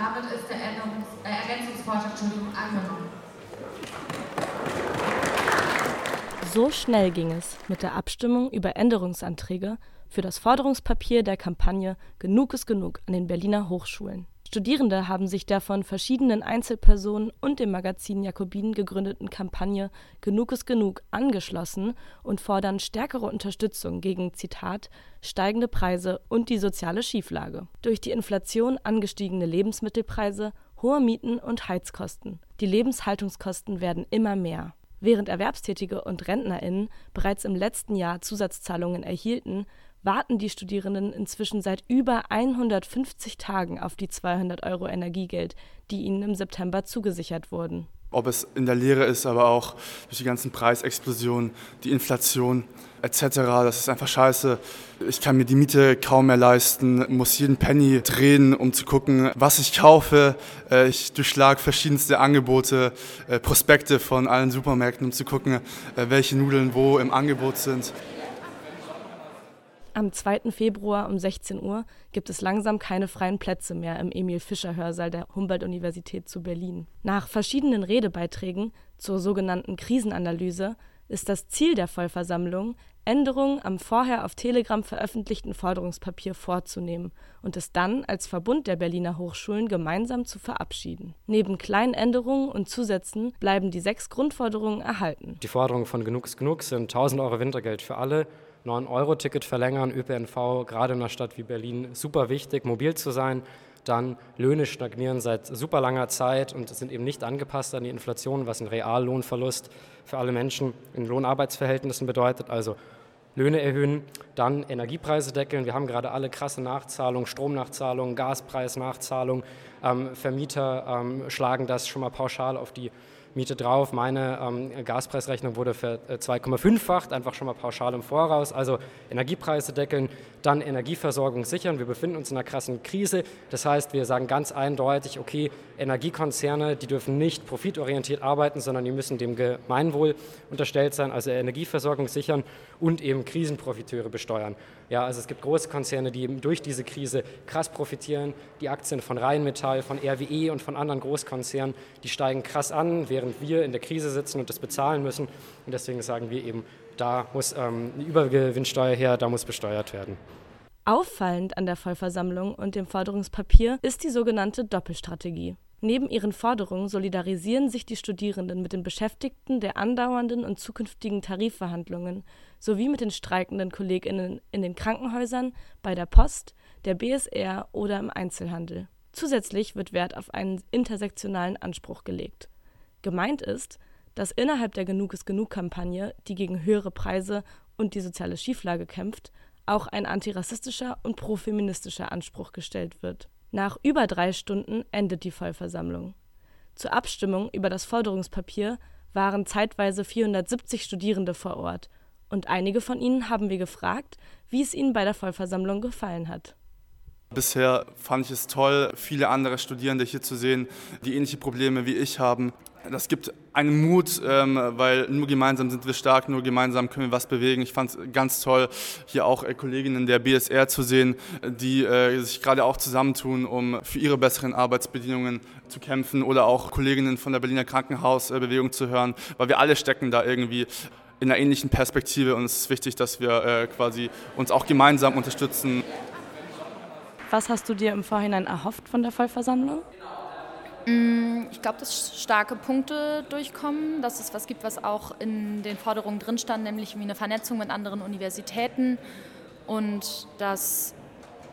Damit ist der Änderungs äh, Ergänzungsvorschlag angenommen. So schnell ging es mit der Abstimmung über Änderungsanträge für das Forderungspapier der Kampagne Genug ist genug an den Berliner Hochschulen. Studierende haben sich der von verschiedenen Einzelpersonen und dem Magazin Jakobin gegründeten Kampagne Genug ist genug angeschlossen und fordern stärkere Unterstützung gegen Zitat steigende Preise und die soziale Schieflage. Durch die Inflation angestiegene Lebensmittelpreise, hohe Mieten und Heizkosten. Die Lebenshaltungskosten werden immer mehr. Während Erwerbstätige und RentnerInnen bereits im letzten Jahr Zusatzzahlungen erhielten, warten die Studierenden inzwischen seit über 150 Tagen auf die 200 Euro Energiegeld, die ihnen im September zugesichert wurden. Ob es in der Lehre ist, aber auch durch die ganzen Preisexplosionen, die Inflation etc. Das ist einfach scheiße. Ich kann mir die Miete kaum mehr leisten, muss jeden Penny drehen, um zu gucken, was ich kaufe. Äh, ich durchschlage verschiedenste Angebote, äh, Prospekte von allen Supermärkten, um zu gucken, äh, welche Nudeln wo im Angebot sind. Am 2. Februar um 16 Uhr gibt es langsam keine freien Plätze mehr im Emil-Fischer-Hörsaal der Humboldt-Universität zu Berlin. Nach verschiedenen Redebeiträgen zur sogenannten Krisenanalyse ist das Ziel der Vollversammlung, Änderungen am vorher auf Telegram veröffentlichten Forderungspapier vorzunehmen und es dann als Verbund der Berliner Hochschulen gemeinsam zu verabschieden. Neben kleinen Änderungen und Zusätzen bleiben die sechs Grundforderungen erhalten. Die Forderungen von Genug ist Genug sind 1000 Euro Wintergeld für alle, 9-Euro-Ticket verlängern, ÖPNV, gerade in einer Stadt wie Berlin, super wichtig, mobil zu sein. Dann Löhne stagnieren seit super langer Zeit und sind eben nicht angepasst an die Inflation, was ein Reallohnverlust für alle Menschen in Lohnarbeitsverhältnissen bedeutet. Also Löhne erhöhen, dann Energiepreise deckeln. Wir haben gerade alle krasse Nachzahlungen, Stromnachzahlungen, Gaspreisnachzahlungen. Ähm, Vermieter ähm, schlagen das schon mal pauschal auf die Miete drauf. Meine ähm, Gaspreisrechnung wurde für 2,5-facht, äh, einfach schon mal pauschal im Voraus. Also Energiepreise deckeln, dann Energieversorgung sichern. Wir befinden uns in einer krassen Krise. Das heißt, wir sagen ganz eindeutig, okay, Energiekonzerne, die dürfen nicht profitorientiert arbeiten, sondern die müssen dem Gemeinwohl unterstellt sein, also Energieversorgung sichern und eben Krisenprofiteure besteuern. Ja, also es gibt große Konzerne, die eben durch diese Krise krass profitieren. Die Aktien von Rheinmetall, von RWE und von anderen Großkonzernen, die steigen krass an, während wir in der Krise sitzen und das bezahlen müssen. Und deswegen sagen wir eben, da muss ähm, eine Übergewinnsteuer her, da muss besteuert werden. Auffallend an der Vollversammlung und dem Forderungspapier ist die sogenannte Doppelstrategie. Neben ihren Forderungen solidarisieren sich die Studierenden mit den Beschäftigten der andauernden und zukünftigen Tarifverhandlungen sowie mit den streikenden Kolleginnen in den Krankenhäusern, bei der Post, der BSR oder im Einzelhandel. Zusätzlich wird Wert auf einen intersektionalen Anspruch gelegt. Gemeint ist, dass innerhalb der Genug ist genug Kampagne, die gegen höhere Preise und die soziale Schieflage kämpft, auch ein antirassistischer und profeministischer Anspruch gestellt wird. Nach über drei Stunden endet die Vollversammlung. Zur Abstimmung über das Forderungspapier waren zeitweise 470 Studierende vor Ort, und einige von ihnen haben wir gefragt, wie es ihnen bei der Vollversammlung gefallen hat. Bisher fand ich es toll, viele andere Studierende hier zu sehen, die ähnliche Probleme wie ich haben. Das gibt einen Mut, ähm, weil nur gemeinsam sind wir stark, nur gemeinsam können wir was bewegen. Ich fand es ganz toll, hier auch äh, Kolleginnen der BSR zu sehen, die äh, sich gerade auch zusammentun, um für ihre besseren Arbeitsbedingungen zu kämpfen oder auch Kolleginnen von der Berliner Krankenhausbewegung zu hören, weil wir alle stecken da irgendwie in einer ähnlichen Perspektive und es ist wichtig, dass wir äh, quasi uns auch gemeinsam unterstützen. Was hast du dir im Vorhinein erhofft von der Vollversammlung? Mm, ich glaube, dass starke Punkte durchkommen, dass es was gibt, was auch in den Forderungen drin stand, nämlich wie eine Vernetzung mit anderen Universitäten und dass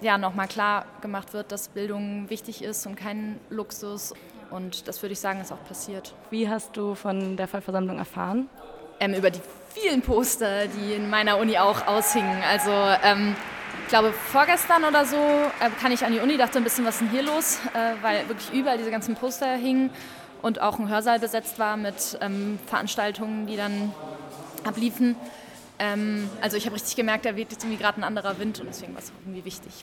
ja nochmal klar gemacht wird, dass Bildung wichtig ist und kein Luxus. Und das würde ich sagen, ist auch passiert. Wie hast du von der Vollversammlung erfahren? Ähm, über die vielen Poster, die in meiner Uni auch aushingen. Also ähm, ich glaube, vorgestern oder so äh, kann ich an die Uni, dachte ein bisschen, was ist denn hier los, äh, weil wirklich überall diese ganzen Poster hingen und auch ein Hörsaal besetzt war mit ähm, Veranstaltungen, die dann abliefen. Ähm, also ich habe richtig gemerkt, da weht jetzt irgendwie gerade ein anderer Wind und deswegen war es irgendwie wichtig.